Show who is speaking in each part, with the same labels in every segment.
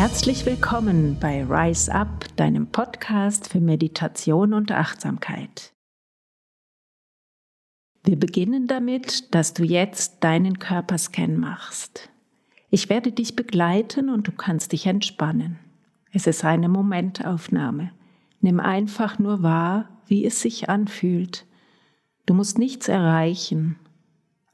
Speaker 1: Herzlich willkommen bei Rise Up, deinem Podcast für Meditation und Achtsamkeit. Wir beginnen damit, dass du jetzt deinen Körperscan machst. Ich werde dich begleiten und du kannst dich entspannen. Es ist eine Momentaufnahme. Nimm einfach nur wahr, wie es sich anfühlt. Du musst nichts erreichen.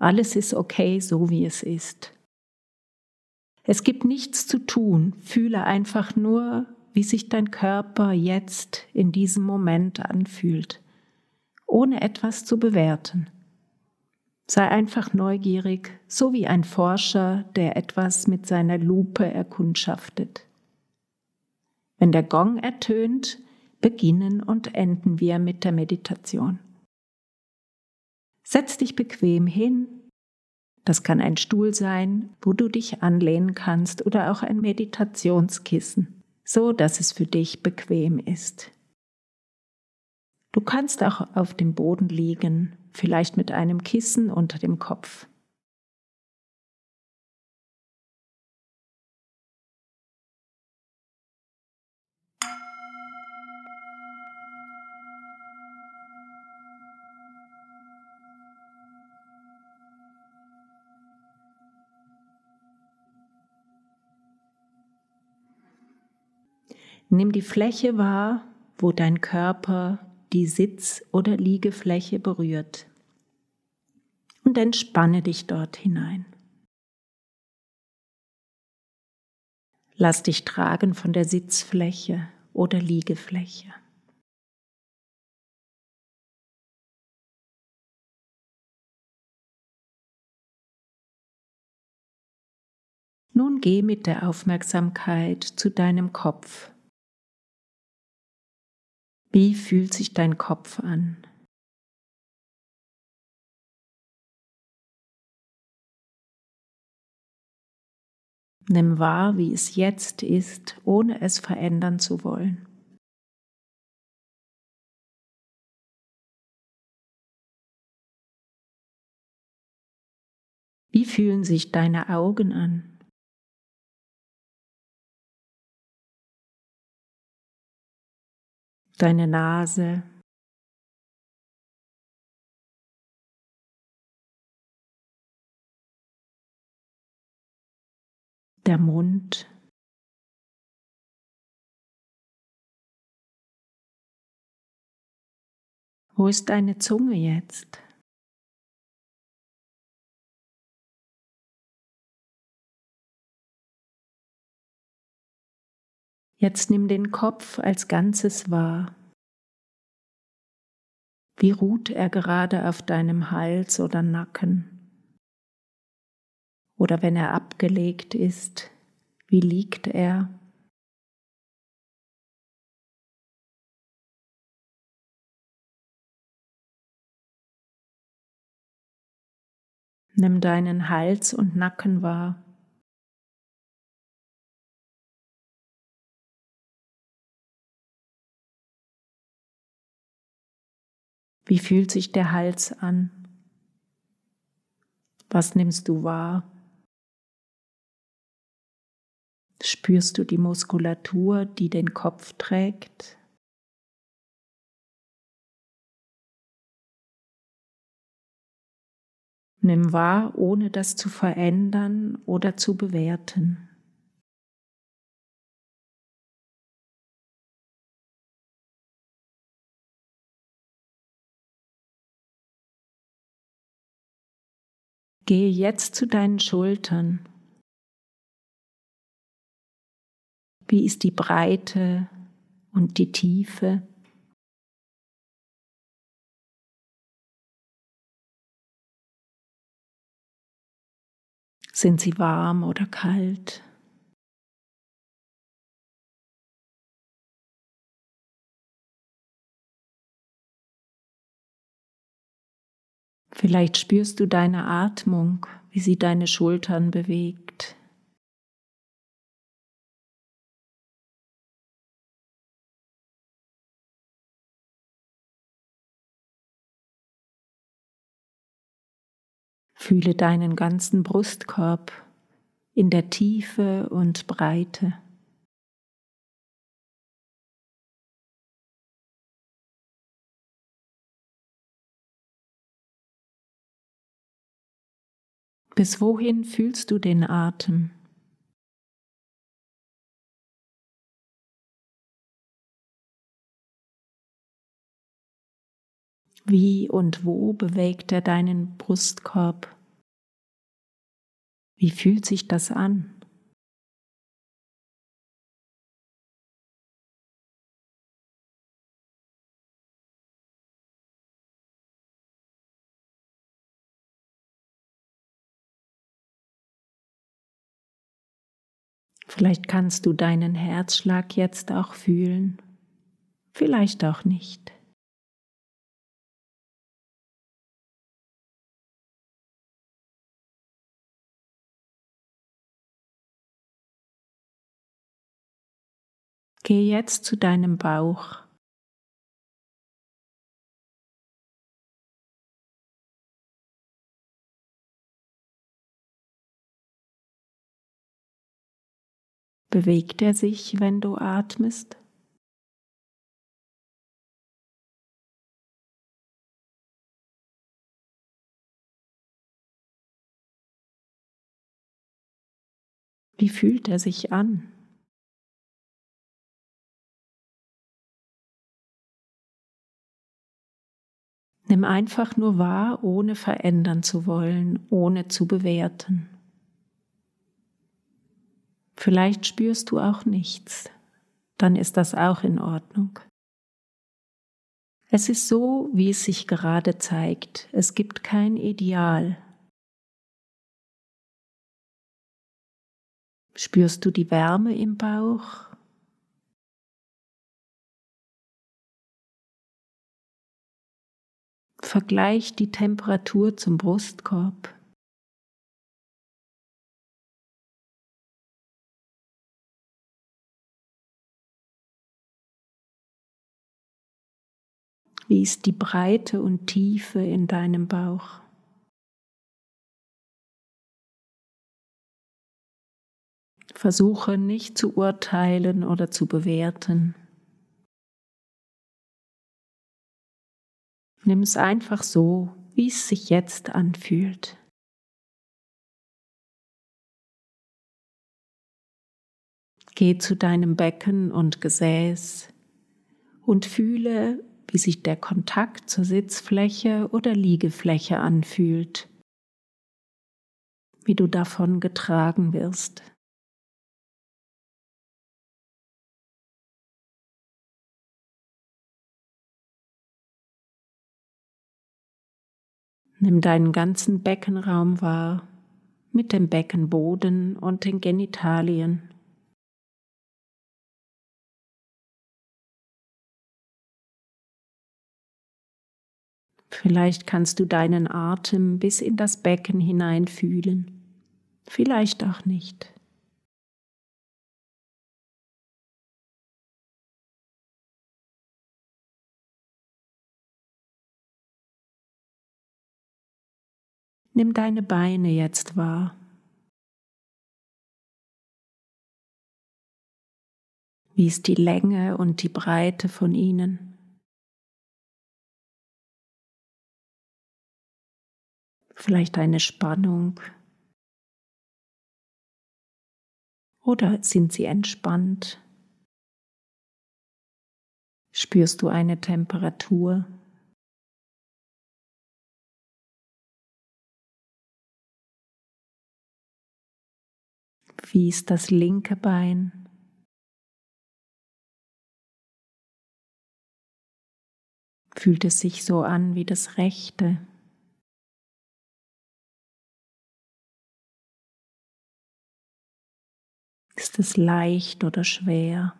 Speaker 1: Alles ist okay, so wie es ist. Es gibt nichts zu tun. Fühle einfach nur, wie sich dein Körper jetzt in diesem Moment anfühlt, ohne etwas zu bewerten. Sei einfach neugierig, so wie ein Forscher, der etwas mit seiner Lupe erkundschaftet. Wenn der Gong ertönt, beginnen und enden wir mit der Meditation. Setz dich bequem hin, das kann ein Stuhl sein, wo du dich anlehnen kannst oder auch ein Meditationskissen, so dass es für dich bequem ist. Du kannst auch auf dem Boden liegen, vielleicht mit einem Kissen unter dem Kopf. Nimm die Fläche wahr, wo dein Körper die Sitz- oder Liegefläche berührt. Und entspanne dich dort hinein. Lass dich tragen von der Sitzfläche oder Liegefläche. Nun geh mit der Aufmerksamkeit zu deinem Kopf wie fühlt sich dein Kopf an? Nimm wahr, wie es jetzt ist, ohne es verändern zu wollen. Wie fühlen sich deine Augen an? Deine Nase. Der Mund. Wo ist deine Zunge jetzt? Jetzt nimm den Kopf als Ganzes wahr. Wie ruht er gerade auf deinem Hals oder Nacken? Oder wenn er abgelegt ist, wie liegt er? Nimm deinen Hals und Nacken wahr. Wie fühlt sich der Hals an? Was nimmst du wahr? Spürst du die Muskulatur, die den Kopf trägt? Nimm wahr, ohne das zu verändern oder zu bewerten. Gehe jetzt zu deinen Schultern. Wie ist die Breite und die Tiefe? Sind sie warm oder kalt? Vielleicht spürst du deine Atmung, wie sie deine Schultern bewegt. Fühle deinen ganzen Brustkorb in der Tiefe und Breite. Bis wohin fühlst du den Atem? Wie und wo bewegt er deinen Brustkorb? Wie fühlt sich das an? Vielleicht kannst du deinen Herzschlag jetzt auch fühlen, vielleicht auch nicht. Geh jetzt zu deinem Bauch. Bewegt er sich, wenn du atmest? Wie fühlt er sich an? Nimm einfach nur wahr, ohne verändern zu wollen, ohne zu bewerten. Vielleicht spürst du auch nichts, dann ist das auch in Ordnung. Es ist so, wie es sich gerade zeigt. Es gibt kein Ideal. Spürst du die Wärme im Bauch? Vergleich die Temperatur zum Brustkorb. Wie ist die Breite und Tiefe in deinem Bauch? Versuche nicht zu urteilen oder zu bewerten. Nimm es einfach so, wie es sich jetzt anfühlt. Geh zu deinem Becken und Gesäß und fühle, wie sich der Kontakt zur Sitzfläche oder Liegefläche anfühlt, wie du davon getragen wirst. Nimm deinen ganzen Beckenraum wahr mit dem Beckenboden und den Genitalien. Vielleicht kannst du deinen Atem bis in das Becken hineinfühlen, vielleicht auch nicht. Nimm deine Beine jetzt wahr. Wie ist die Länge und die Breite von ihnen? Vielleicht eine Spannung. Oder sind sie entspannt? Spürst du eine Temperatur? Wie ist das linke Bein? Fühlt es sich so an wie das rechte? Ist es leicht oder schwer?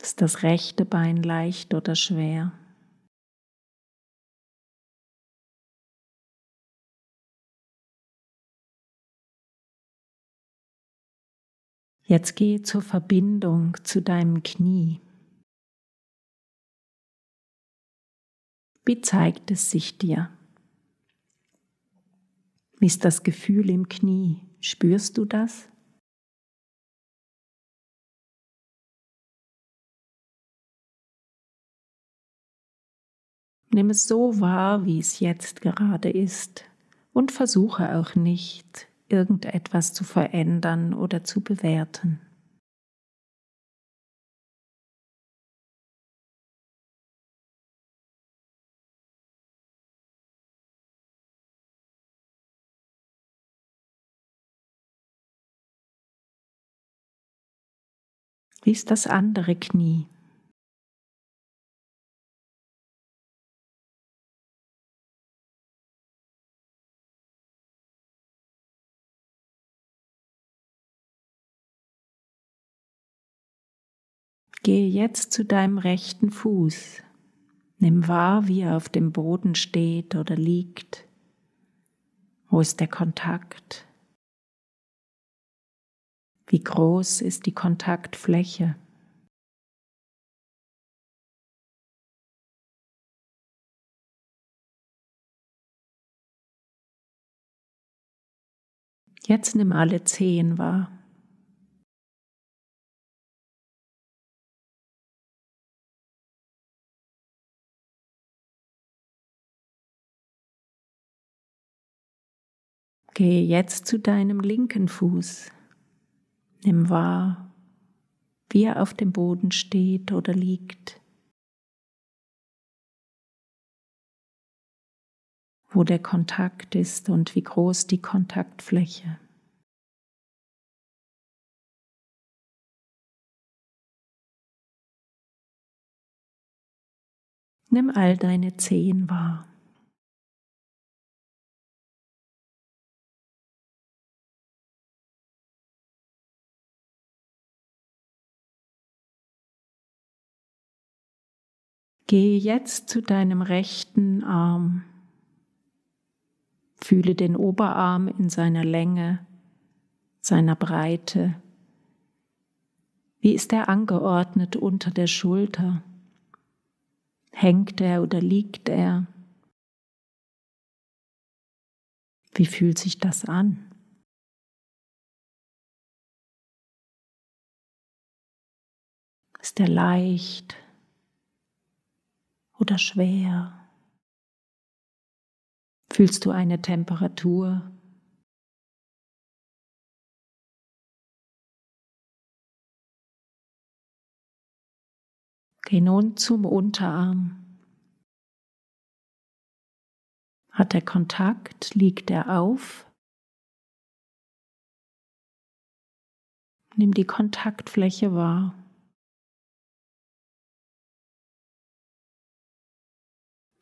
Speaker 1: Ist das rechte Bein leicht oder schwer? Jetzt geh zur Verbindung zu deinem Knie. Wie zeigt es sich dir? Wie ist das Gefühl im Knie? Spürst du das? Nimm es so wahr, wie es jetzt gerade ist und versuche auch nicht, irgendetwas zu verändern oder zu bewerten. Wie ist das andere Knie? Gehe jetzt zu deinem rechten Fuß. Nimm wahr, wie er auf dem Boden steht oder liegt. Wo ist der Kontakt? Wie groß ist die Kontaktfläche? Jetzt nimm alle Zehen wahr. Gehe jetzt zu deinem linken Fuß. Nimm wahr, wie er auf dem Boden steht oder liegt. Wo der Kontakt ist und wie groß die Kontaktfläche. Nimm all deine Zehen wahr. Gehe jetzt zu deinem rechten Arm. Fühle den Oberarm in seiner Länge, seiner Breite. Wie ist er angeordnet unter der Schulter? Hängt er oder liegt er? Wie fühlt sich das an? Ist er leicht? Oder schwer? Fühlst du eine Temperatur? Geh nun zum Unterarm. Hat er Kontakt? Liegt er auf? Nimm die Kontaktfläche wahr.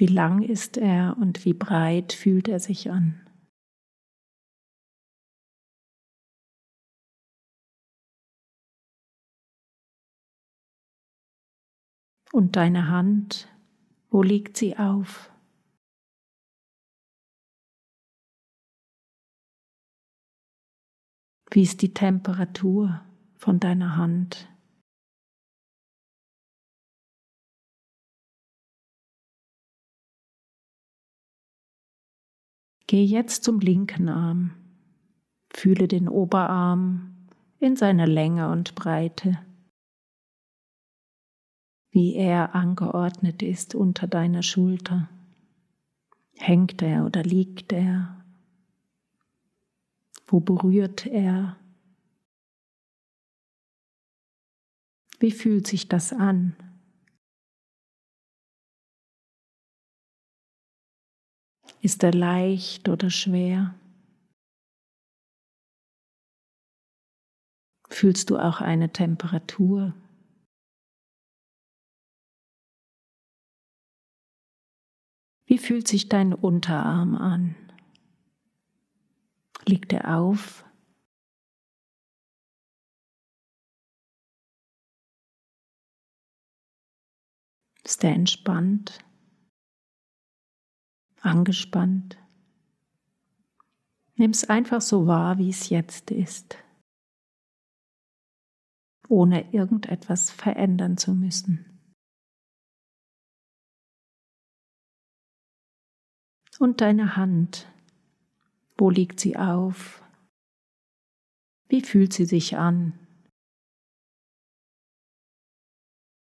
Speaker 1: Wie lang ist er und wie breit fühlt er sich an? Und deine Hand, wo liegt sie auf? Wie ist die Temperatur von deiner Hand? Geh jetzt zum linken Arm. Fühle den Oberarm in seiner Länge und Breite, wie er angeordnet ist unter deiner Schulter. Hängt er oder liegt er? Wo berührt er? Wie fühlt sich das an? Ist er leicht oder schwer? Fühlst du auch eine Temperatur? Wie fühlt sich dein Unterarm an? Liegt er auf? Ist er entspannt? Angespannt. Nimm es einfach so wahr, wie es jetzt ist, ohne irgendetwas verändern zu müssen. Und deine Hand, wo liegt sie auf? Wie fühlt sie sich an?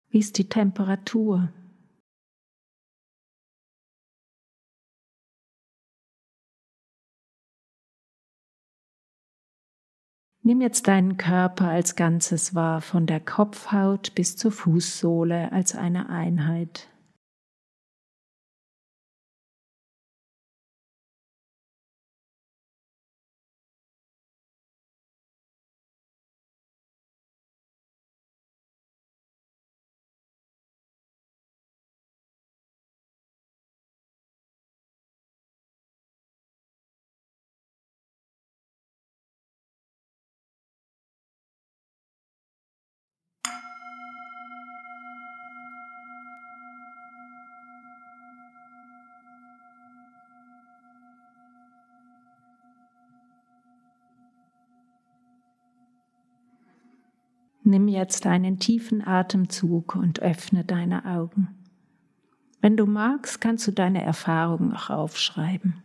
Speaker 1: Wie ist die Temperatur? Nimm jetzt deinen Körper als Ganzes wahr, von der Kopfhaut bis zur Fußsohle als eine Einheit. Nimm jetzt einen tiefen Atemzug und öffne deine Augen. Wenn du magst, kannst du deine Erfahrungen auch aufschreiben.